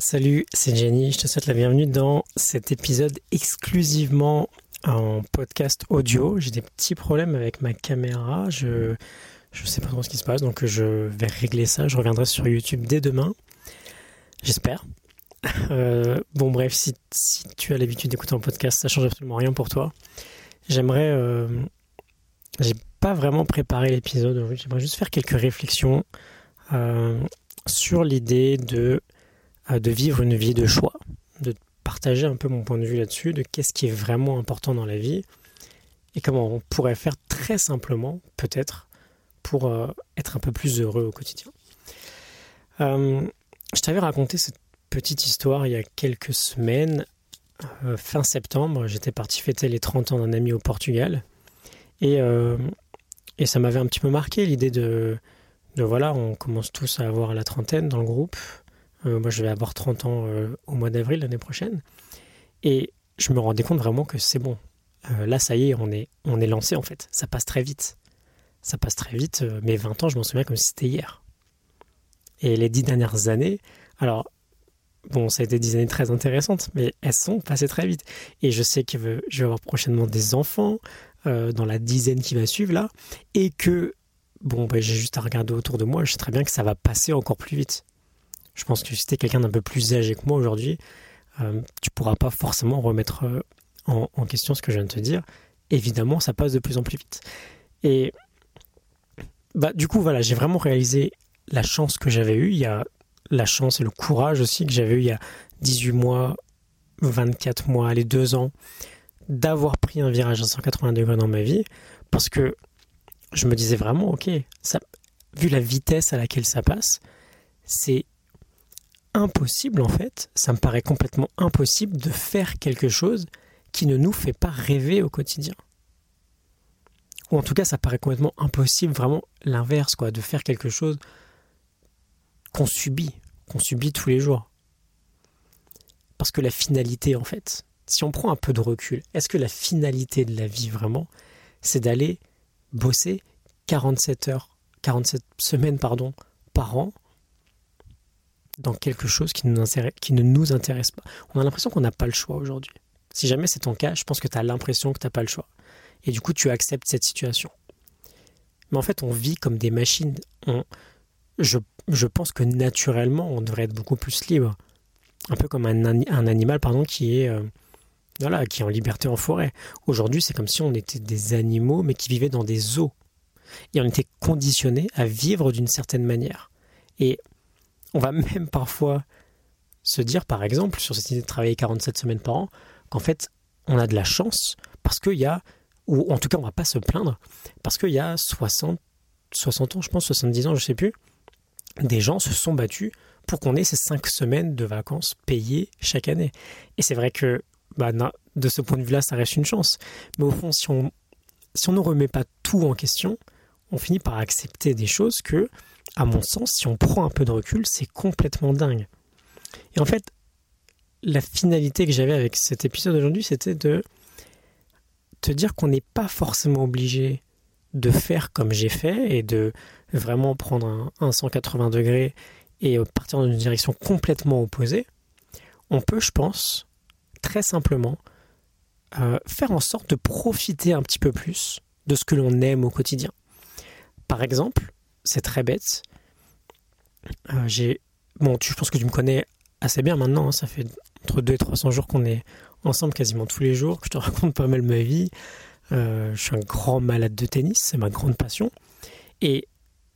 Salut, c'est Jenny, je te souhaite la bienvenue dans cet épisode exclusivement en podcast audio. J'ai des petits problèmes avec ma caméra, je je sais pas trop ce qui se passe, donc je vais régler ça, je reviendrai sur YouTube dès demain. J'espère. Euh, bon bref, si, tu as l'habitude d'écouter un podcast, ça change absolument rien pour toi. J'aimerais... Euh, j'ai pas vraiment préparé l'épisode j'aimerais juste faire quelques réflexions euh, sur l'idée de de vivre une vie de choix, de partager un peu mon point de vue là-dessus, de qu'est-ce qui est vraiment important dans la vie et comment on pourrait faire très simplement, peut-être, pour euh, être un peu plus heureux au quotidien. Euh, je t'avais raconté cette petite histoire il y a quelques semaines. Euh, fin septembre, j'étais parti fêter les 30 ans d'un ami au Portugal. Et, et ça m'avait un petit peu marqué l'idée de, de, voilà, on commence tous à avoir la trentaine dans le groupe. Euh, moi, je vais avoir 30 ans euh, au mois d'avril l'année prochaine. Et je me rendais compte vraiment que c'est bon. Euh, là, ça y est, on est, lancé en fait. Ça passe très vite. Ça passe très vite. mes 20 ans, je m'en souviens comme si c'était hier. Et les 10 dernières années, alors, bon, ça a été 10 années très intéressantes, mais elles sont passées très vite. Et je sais que je vais avoir prochainement des enfants dans la dizaine qui va suivre là. Et que, bon, ben, j'ai juste à regarder autour de moi, je sais très bien que ça va passer encore plus vite. Je pense que si tu es quelqu'un d'un peu plus âgé que moi aujourd'hui, euh, tu pourras pas forcément remettre euh, en, question ce que je viens de te dire. Évidemment, ça passe de plus en plus vite. Et bah, du coup, voilà, j'ai vraiment réalisé la chance que j'avais eue. Il y a la chance et le courage aussi que j'avais eu il y a 18 mois, 24 mois, les 2 ans, d'avoir pris un virage à 180 degrés dans ma vie. Parce que je me disais vraiment, ok, vu la vitesse à laquelle ça passe, c'est impossible en fait, ça me paraît complètement impossible de faire quelque chose qui ne nous fait pas rêver au quotidien. Ou en tout cas, ça paraît complètement impossible, vraiment l'inverse, quoi, de faire quelque chose qu'on subit, qu'on subit tous les jours. Parce que la finalité, en fait, si on prend un peu de recul, est-ce que la finalité de la vie vraiment, c'est d'aller bosser 47 heures, 47 semaines, pardon, par an dans quelque chose qui, qui ne nous intéresse pas. On a l'impression qu'on n'a pas le choix aujourd'hui. Si jamais c'est ton cas, je pense que tu as l'impression que tu n'as pas le choix. Et du coup, tu acceptes cette situation. Mais en fait, on vit comme des machines. je, je, pense que naturellement, on devrait être beaucoup plus libre. Un peu comme un, un animal pardon, qui est, euh, voilà, qui est en liberté en forêt. Aujourd'hui, c'est comme si on était des animaux, mais qui vivaient dans des eaux. Et on était conditionnés à vivre d'une certaine manière. Et on va même parfois se dire, par exemple, sur cette idée de travailler 47 semaines par an, qu'en fait, on a de la chance parce qu'il y a, ou en tout cas, on va pas se plaindre, parce qu'il y a 60, 60 ans, je pense, 70 ans, je sais plus, des gens se sont battus pour qu'on ait ces 5 semaines de vacances payées chaque année. Et c'est vrai que, bah, de ce point de vue-là, ça reste une chance. Mais au fond, si on, si on ne remet pas tout en question, on finit par accepter des choses que à mon sens, si on prend un peu de recul, c'est complètement dingue. Et en fait, la finalité que j'avais avec cet épisode aujourd'hui, c'était de te dire qu'on n'est pas forcément obligé de faire comme j'ai fait et de vraiment prendre un, 180 degrés et partir dans une direction complètement opposée. On peut, je pense, très simplement euh, faire en sorte de profiter un petit peu plus de ce que l'on aime au quotidien. Par exemple, c'est très bête. Euh, bon, tu, je pense que tu me connais assez bien maintenant. Hein. ça fait entre 2 et 300 jours qu'on est ensemble quasiment tous les jours. Je te raconte pas mal ma vie. Euh, je suis un grand malade de tennis, c'est ma grande passion. Et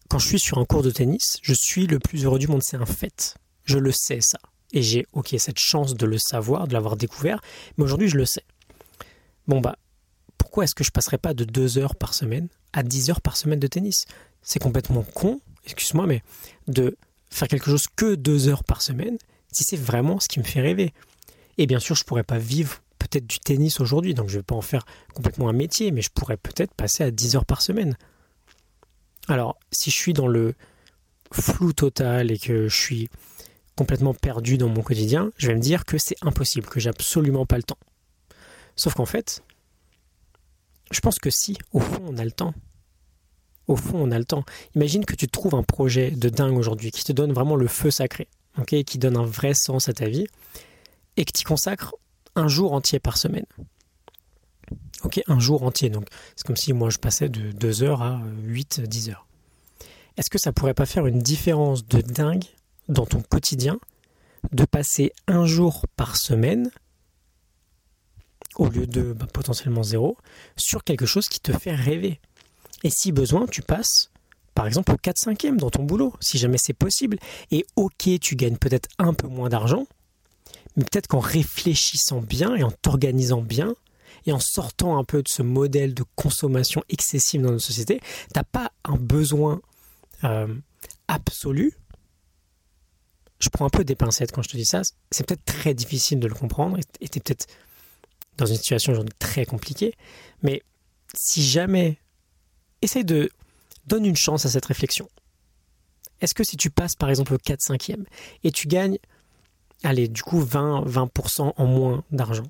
quand je suis sur un cours de tennis, je suis le plus heureux du monde. C'est un fait. Je le sais ça. Et j'ai ok cette chance de le savoir, de l'avoir découvert. Mais aujourd'hui, je le sais. Bon bah, pourquoi est-ce que je passerais pas de 2 heures par semaine à 10 heures par semaine de tennis? C'est complètement con, excuse-moi, mais de faire quelque chose que deux heures par semaine, si c'est vraiment ce qui me fait rêver. Et bien sûr, je pourrais pas vivre peut-être du tennis aujourd'hui, donc je vais pas en faire complètement un métier, mais je pourrais peut-être passer à 10 heures par semaine. Alors, si je suis dans le flou total et que je suis complètement perdu dans mon quotidien, je vais me dire que c'est impossible, que j'ai absolument pas le temps. Sauf qu'en fait, je pense que si, au fond, on a le temps, au fond, on a le temps. Imagine que tu trouves un projet de dingue aujourd'hui qui te donne vraiment le feu sacré. qui donne un vrai sens à ta vie, et que tu consacres un jour entier par semaine. Ok, un jour entier. Donc, c'est comme si moi je passais de 2 heures à 8, 10 heures. Est-ce que ça pourrait pas faire une différence de dingue dans ton quotidien de passer un jour par semaine au lieu de bah, potentiellement zéro sur quelque chose qui te fait rêver? Et si besoin, tu passes par exemple au 4-5e dans ton boulot, si jamais c'est possible. Et ok, tu gagnes peut-être un peu moins d'argent, mais peut-être qu'en réfléchissant bien et en t'organisant bien, et en sortant un peu de ce modèle de consommation excessive dans notre société, tu n'as pas un besoin euh, absolu. Je prends un peu des pincettes quand je te dis ça. C'est peut-être très difficile de le comprendre et tu es peut-être dans une situation aujourd'hui très compliquée. Mais si jamais, essaye de donne une chance à cette réflexion. Est-ce que si tu passes par exemple au 4-5e et tu gagnes, allez, du coup 20, 20% en moins d'argent,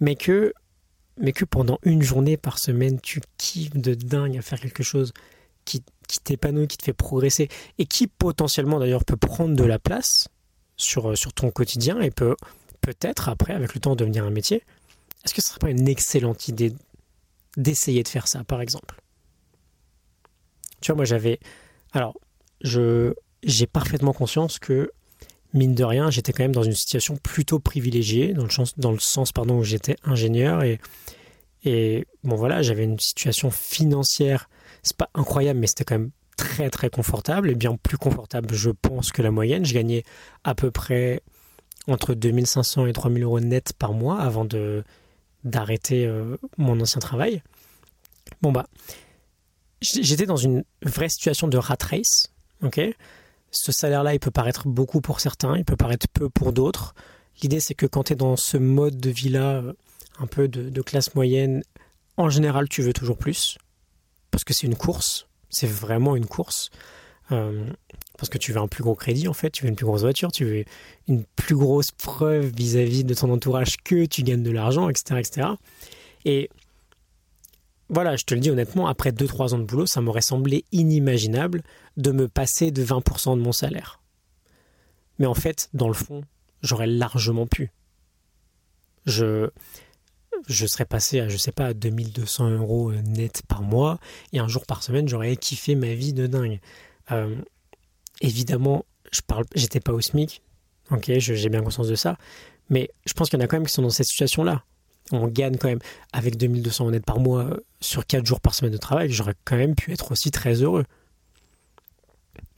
mais que, pendant une journée par semaine, tu kiffes de dingue à faire quelque chose qui, t'épanouit, qui te fait progresser et qui potentiellement d'ailleurs peut prendre de la place sur, sur ton quotidien et peut peut-être après, avec le temps, devenir un métier. Est-ce que ce ne serait pas une excellente idée d'essayer de faire ça, par exemple Tu vois, moi j'avais. Alors, je j'ai parfaitement conscience que mine de rien, j'étais quand même dans une situation plutôt privilégiée, dans le sens, dans le sens pardon, où j'étais ingénieur et, et bon voilà, j'avais une situation financière, c'est pas incroyable, mais c'était quand même très très confortable et bien plus confortable, je pense, que la moyenne. Je gagnais à peu près entre 2500 et 3000 euros net par mois avant de d'arrêter euh, mon ancien travail. Bon bah, j'étais dans une vraie situation de rat race, ok? Ce salaire-là, il peut paraître beaucoup pour certains, il peut paraître peu pour d'autres. L'idée, c'est que quand tu es dans ce mode de vie-là, euh, un peu de, classe moyenne, en général, tu veux toujours plus. Parce que c'est une course. C'est vraiment une course. Euh, parce que tu veux un plus gros crédit, en fait. Tu veux une plus grosse voiture. Tu veux une plus grosse preuve vis-à-vis de ton entourage que tu gagnes de l'argent, etc., etc. Et voilà, je te le dis honnêtement, après 2-3 ans de boulot, ça m'aurait semblé inimaginable de me passer de 20% de mon salaire. Mais en fait, dans le fond, j'aurais largement pu. Je, je serais passé à, je sais pas, 2200 euros net par mois, et un jour par semaine, j'aurais kiffé ma vie de dingue. Euh, évidemment, je parle, j'étais pas au SMIC, ok, j'ai bien conscience de ça, mais je pense qu'il y en a quand même qui sont dans cette situation-là on gagne quand même avec 2200 net par mois euh, sur 4 jours par semaine de travail, j'aurais quand même pu être aussi très heureux.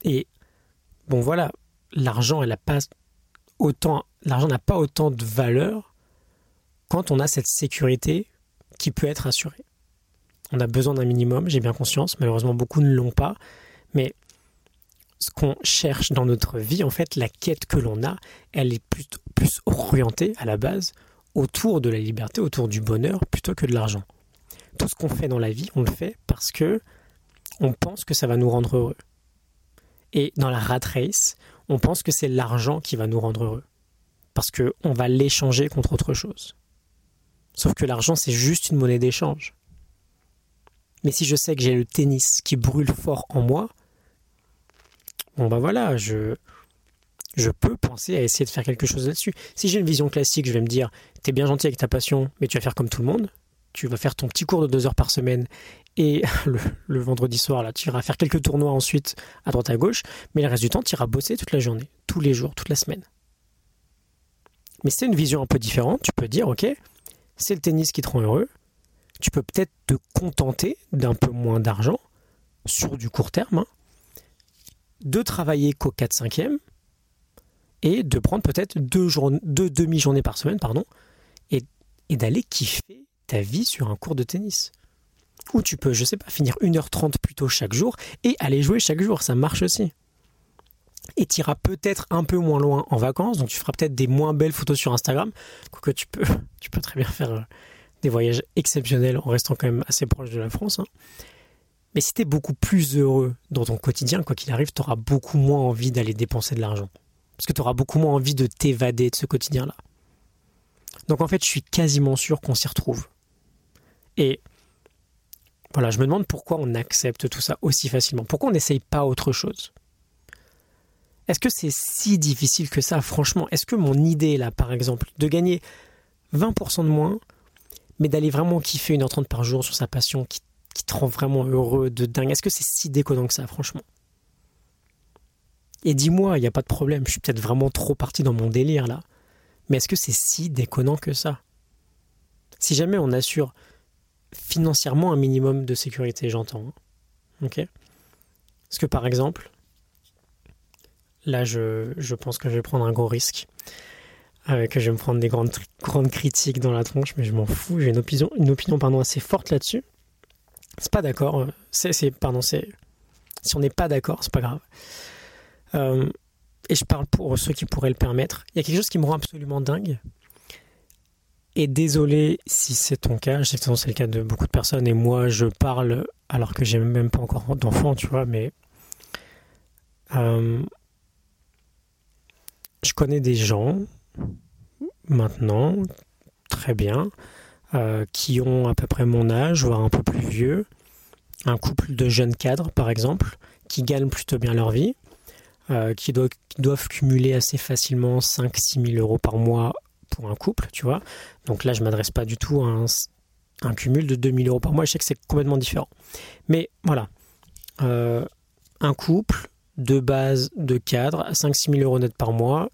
Et bon voilà, l'argent elle pas autant l'argent n'a pas autant de valeur quand on a cette sécurité qui peut être assurée. On a besoin d'un minimum, j'ai bien conscience, malheureusement beaucoup ne l'ont pas, mais ce qu'on cherche dans notre vie, en fait, la quête que l'on a, elle est plus orientée à la base autour de la liberté, autour du bonheur, plutôt que de l'argent. Tout ce qu'on fait dans la vie, on le fait parce que on pense que ça va nous rendre heureux. Et dans la rat race, on pense que c'est l'argent qui va nous rendre heureux. Parce qu'on va l'échanger contre autre chose. Sauf que l'argent, c'est juste une monnaie d'échange. Mais si je sais que j'ai le tennis qui brûle fort en moi, bon ben voilà, je, je peux penser à essayer de faire quelque chose là-dessus. Si j'ai une vision classique, je vais me dire, t'es bien gentil avec ta passion, mais tu vas faire comme tout le monde. Tu vas faire ton petit cours de deux heures par semaine et le, vendredi soir, là, tu iras faire quelques tournois ensuite à droite à gauche, mais le reste du temps, tu iras bosser toute la journée, tous les jours, toute la semaine. Mais c'est une vision un peu différente. Tu peux dire, ok, c'est le tennis qui te rend heureux. Tu peux peut-être te contenter d'un peu moins d'argent sur du court terme, hein, de travailler qu'au 4-5e, et de prendre peut-être deux, deux demi-journées par semaine pardon, et, et d'aller kiffer ta vie sur un cours de tennis. Ou tu peux, je sais pas, finir 1h30 plus tôt chaque jour et aller jouer chaque jour, ça marche aussi. Et tu iras peut-être un peu moins loin en vacances, donc tu feras peut-être des moins belles photos sur Instagram, quoique tu peux, tu peux très bien faire euh, des voyages exceptionnels en restant quand même assez proche de la France. Hein. Mais si tu es beaucoup plus heureux dans ton quotidien, quoi qu'il arrive, tu auras beaucoup moins envie d'aller dépenser de l'argent. Parce que tu auras beaucoup moins envie de t'évader de ce quotidien-là. Donc en fait, je suis quasiment sûr qu'on s'y retrouve. Et voilà, je me demande pourquoi on accepte tout ça aussi facilement. Pourquoi on n'essaye pas autre chose? Est-ce que c'est si difficile que ça, franchement Est-ce que mon idée, là, par exemple, de gagner 20% de moins, mais d'aller vraiment kiffer une heure 30 par jour sur sa passion qui, qui te rend vraiment heureux de dingue, est-ce que c'est si déconnant que ça, franchement? Et dis-moi, il n'y a pas de problème, je suis peut-être vraiment trop parti dans mon délire, là. Mais est-ce que c'est si déconnant que ça? Si jamais on assure financièrement un minimum de sécurité, j'entends. Hein. Ok? Parce que par exemple, là je, pense que je vais prendre un gros risque. Euh, que je vais me prendre des grandes, critiques dans la tronche, mais je m'en fous. J'ai une opinion, une opinion assez forte là-dessus. C'est pas d'accord. Euh, c'est, pardon, c'est. Si on n'est pas d'accord, c'est pas grave. Euh, et je parle pour ceux qui pourraient le permettre. Il y a quelque chose qui me rend absolument dingue. Et désolé si c'est ton cas, je sais que c'est le cas de beaucoup de personnes, et moi je parle alors que j'ai même pas encore d'enfant, tu vois, mais euh, je connais des gens maintenant, très bien, qui ont à peu près mon âge, voire un peu plus vieux, un couple de jeunes cadres par exemple, qui gagnent plutôt bien leur vie, euh, qui, doivent, cumuler assez facilement 5-6 000 euros par mois pour un couple, tu vois. Donc là, je m'adresse pas du tout à un, cumul de 2000 euros par mois. Je sais que c'est complètement différent. Mais voilà, euh, un couple de base, de cadre, à 5-6 000 euros net par mois,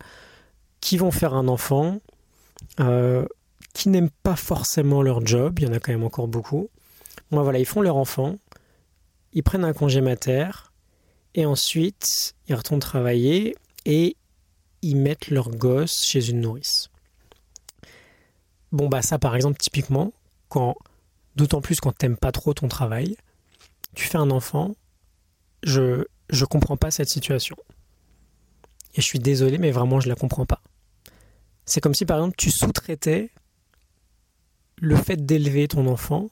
qui vont faire un enfant, euh, qui n'aiment pas forcément leur job, il y en a quand même encore beaucoup. Bon, voilà, ils font leur enfant, ils prennent un congé mater, et ensuite, ils retournent travailler et ils mettent leur gosse chez une nourrice. Bon, bah, ça, par exemple, typiquement, quand, d'autant plus quand t'aimes pas trop ton travail, tu fais un enfant, je, je comprends pas cette situation. Et je suis désolé, mais vraiment, je la comprends pas. C'est comme si, par exemple, tu sous-traitais le fait d'élever ton enfant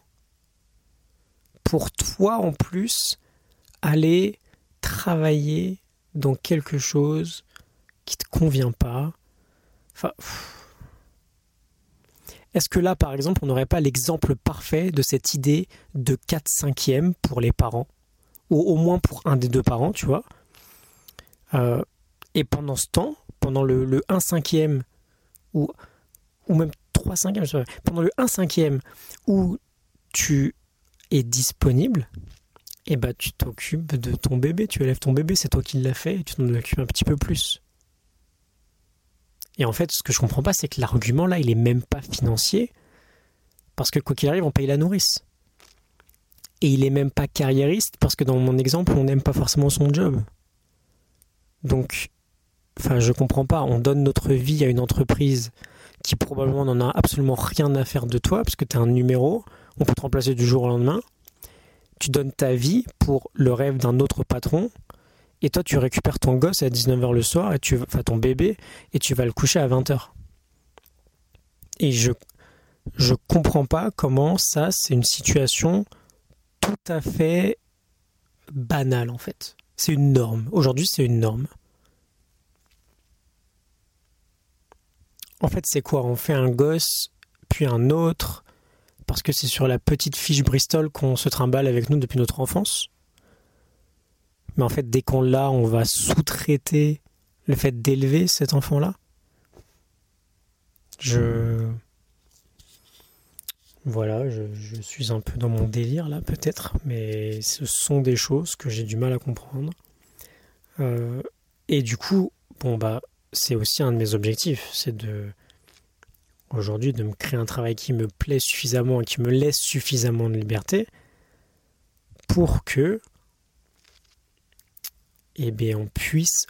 pour toi, en plus, aller travailler dans quelque chose qui te convient pas. Enfin, est-ce que là, par exemple, on n'aurait pas l'exemple parfait de cette idée de 4 5 pour les parents? Ou au moins pour un des deux parents, tu vois? Euh, Et pendant ce temps, pendant le, 1 cinquième, ou, ou même 3 cinquièmes, pendant le 1 cinquième où tu es disponible, et eh bah tu t'occupes de ton bébé, tu élèves ton bébé, c'est toi qui l'as fait, et tu t'en occupes un petit peu plus. Et en fait, ce que je comprends pas, c'est que l'argument là, il est même pas financier, parce que quoi qu'il arrive, on paye la nourrice. Et il est même pas carriériste, parce que dans mon exemple, on n'aime pas forcément son job. Donc, enfin, je comprends pas. On donne notre vie à une entreprise qui probablement n'en a absolument rien à faire de toi, parce que tu es un numéro, on peut te remplacer du jour au lendemain. Tu donnes ta vie pour le rêve d'un autre patron, et toi, tu récupères ton gosse à 19h le soir, et tu, enfin ton bébé, et tu vas le coucher à 20h. Et je je comprends pas comment ça, c'est une situation tout à fait banale en fait. C'est une norme. Aujourd'hui, c'est une norme. En fait, c'est quoi? On fait un gosse, puis un autre, parce que c'est sur la petite fiche Bristol qu'on se trimballe avec nous depuis notre enfance? Mais en fait, dès qu'on l'a, on va sous-traiter le fait d'élever cet enfant-là? Je. Voilà, je, suis un peu dans mon délire là, peut-être, mais ce sont des choses que j'ai du mal à comprendre. Euh, et du coup, bon, bah, c'est aussi un de mes objectifs, c'est de. Aujourd'hui, de me créer un travail qui me plaît suffisamment et qui me laisse suffisamment de liberté pour que eh bien, on puisse,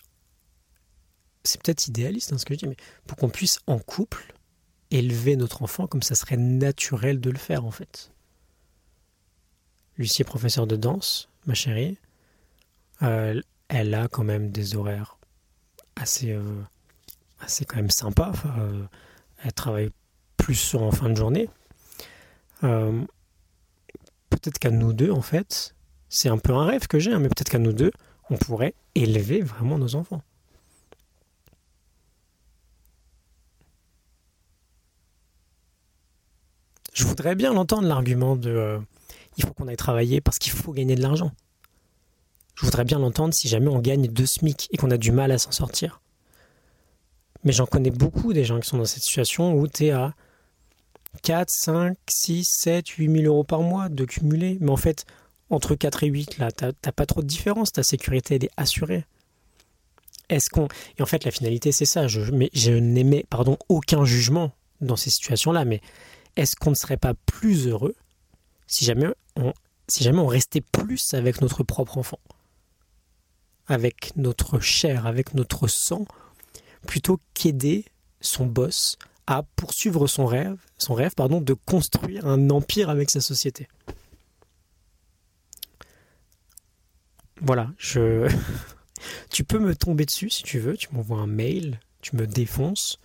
c'est peut-être idéaliste hein, ce que je dis, mais pour qu'on puisse en couple élever notre enfant comme ça serait naturel de le faire en fait. Lucie est professeure de danse, ma chérie. Euh, elle a quand même des horaires assez, euh, assez quand même sympas. Euh, elle travaille plus en fin de journée. peut-être qu'à nous deux, en fait, c'est un peu un rêve que j'ai, hein, mais peut-être qu'à nous deux, on pourrait élever vraiment nos enfants. Je voudrais bien l'entendre, l'argument de euh, il faut qu'on aille travailler parce qu'il faut gagner de l'argent. Je voudrais bien l'entendre si jamais on gagne deux SMIC et qu'on a du mal à s'en sortir. Mais j'en connais beaucoup des gens qui sont dans cette situation où tu es à 4, 5, 6, 7, 8 000 euros par mois de cumuler. Mais en fait, entre 4 et 8, là, tu n'as pas trop de différence. Ta sécurité, est assurée. Est-ce qu'on. Et en fait, la finalité, c'est ça. Je, mais je aucun jugement dans ces situations-là. Mais est-ce qu'on ne serait pas plus heureux si jamais on restait plus avec notre propre enfant? Avec notre chair, avec notre sang, plutôt qu'aider son boss à poursuivre son rêve, son rêve pardon, de construire un empire avec sa société. Voilà, je tu peux me tomber dessus si tu veux, tu m'envoies un mail, tu me défonces,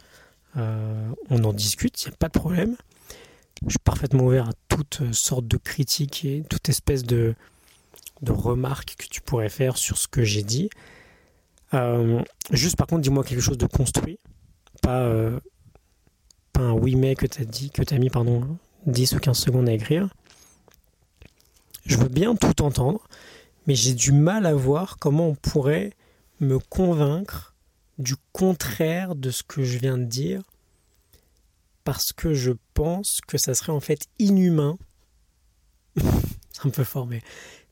euh, on en discute, il n'y a pas de problème. Je suis parfaitement ouvert à toute sorte de critiques et toute espèce de, de remarques que tu pourrais faire sur ce que j'ai dit. Euh, juste par contre, dis-moi quelque chose de construit, pas, euh, un oui mais que tu dit, que mis pardon, 10 ou 15 secondes à écrire. Je veux bien tout entendre, mais j'ai du mal à voir comment on pourrait me convaincre du contraire de ce que je viens de dire, parce que je pense que ça serait en fait inhumain, c'est un peu fort,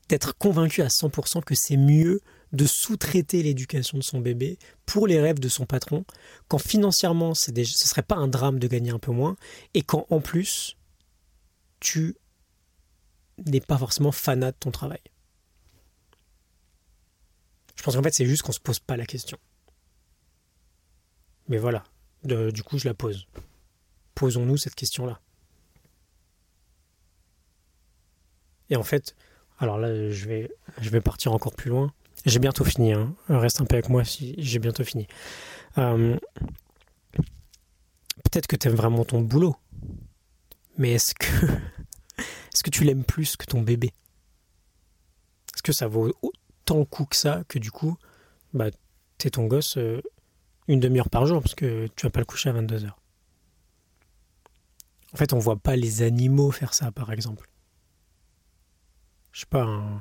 d'être convaincu à 100% que c'est mieux de sous-traiter l'éducation de son bébé pour les rêves de son patron, quand financièrement ce ne serait pas un drame de gagner un peu moins, et quand en plus tu n'es pas forcément fanat de ton travail. Je pense qu'en fait c'est juste qu'on ne se pose pas la question. Mais voilà, du coup je la pose. Posons-nous cette question-là. Et en fait, alors là je vais, je vais partir encore plus loin. J'ai bientôt fini. Hein. Reste un peu avec moi si j'ai bientôt fini. Euh, peut-être que tu aimes vraiment ton boulot. Mais est-ce que, est-ce que tu l'aimes plus que ton bébé? Est-ce que ça vaut autant le coup que ça que du coup, bah, t'es ton gosse euh, une demi-heure par jour parce que tu vas pas le coucher à 22 heures? En fait, on voit pas les animaux faire ça, par exemple. Je sais pas, un,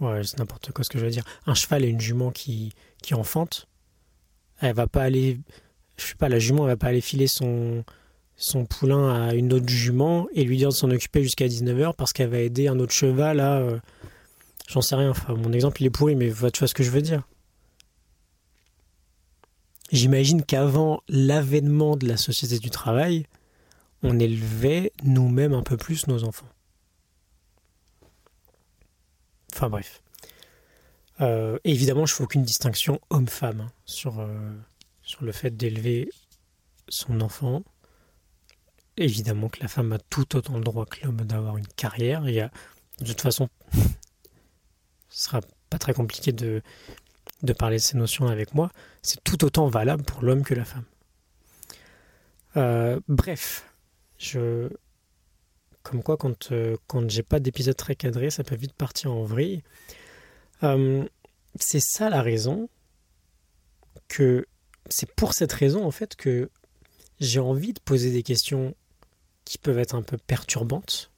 ouais, c'est n'importe quoi ce que je veux dire. Un cheval et une jument qui, qui enfante, elle va pas aller, je sais pas, la jument elle va pas aller filer son, son poulain à une autre jument et lui dire de s'en occuper jusqu'à 19h parce qu'elle va aider un autre cheval à. Euh, j'en sais rien, mon exemple il est pourri, mais tu vois ce que je veux dire. J'imagine qu'avant l'avènement de la société du travail, on élevait nous-mêmes un peu plus nos enfants. Enfin bref. Euh, évidemment, je ne fais aucune distinction homme-femme hein, sur, euh, sur le fait d'élever son enfant. Évidemment que la femme a tout autant le droit que l'homme d'avoir une carrière. De toute façon, ce sera pas très compliqué de, de parler de ces notions avec moi. C'est tout autant valable pour l'homme que la femme. Euh, bref, je, comme quoi, quand, euh, quand j'ai pas d'épisode très cadré, ça peut vite partir en vrille. Euh, c'est ça la raison que c'est pour cette raison en fait que j'ai envie de poser des questions qui peuvent être un peu perturbantes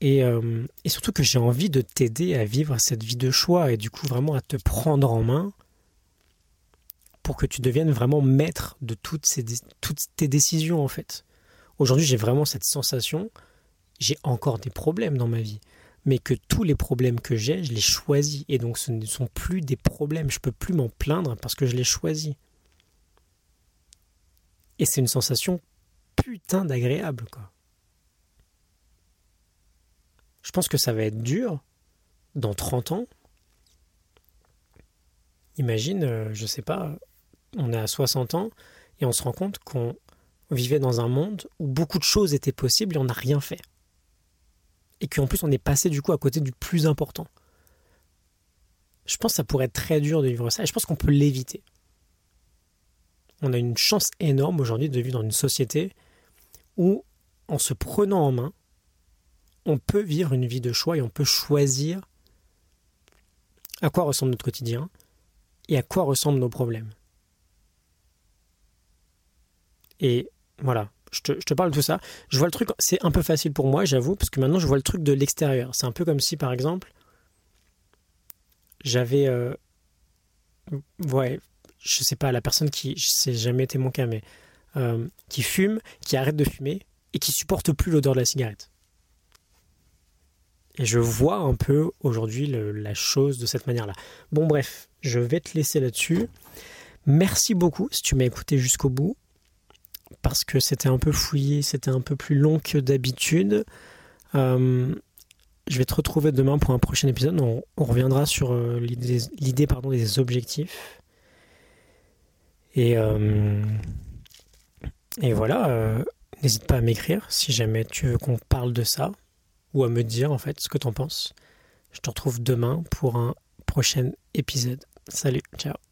et, euh, et surtout que j'ai envie de t'aider à vivre cette vie de choix et du coup vraiment à te prendre en main pour que tu deviennes vraiment maître de toutes tes décisions en fait. Aujourd'hui j'ai vraiment cette sensation j'ai encore des problèmes dans ma vie, mais que tous les problèmes que j'ai, je les choisis. Et donc ce ne sont plus des problèmes. Je peux plus m'en plaindre parce que je les choisis. Et c'est une sensation putain d'agréable, quoi. Je pense que ça va être dur dans 30 ans. Imagine, euh, je sais pas, on est à 60 ans et on se rend compte qu'on vivait dans un monde où beaucoup de choses étaient possibles et on n'a rien fait et qu'en plus on est passé du coup à côté du plus important. Je pense que ça pourrait être très dur de vivre ça et je pense qu'on peut l'éviter. On a une chance énorme aujourd'hui de vivre dans une société où, en se prenant en main, on peut vivre une vie de choix et on peut choisir à quoi ressemble notre quotidien et à quoi ressemblent nos problèmes. Et voilà, je te, parle de tout ça. Je vois le truc, c'est un peu facile pour moi, j'avoue, parce que maintenant je vois le truc de l'extérieur. C'est un peu comme si, par exemple, j'avais, euh, ouais, je sais pas, la personne qui, c'est jamais été mon cas, mais euh, qui fume, qui arrête de fumer et qui supporte plus l'odeur de la cigarette. Et je vois un peu aujourd'hui la chose de cette manière-là. Bon, bref, je vais te laisser là-dessus. Merci beaucoup si tu m'as écouté jusqu'au bout, parce que c'était un peu fouillé, c'était un peu plus long que d'habitude. Euh, je vais te retrouver demain pour un prochain épisode. On, reviendra sur euh, l'idée pardon, des objectifs. Et, euh, et voilà, n'hésite pas à m'écrire si jamais tu veux qu'on parle de ça ou à me dire en fait ce que tu en penses. Je te retrouve demain pour un prochain épisode. Salut, ciao.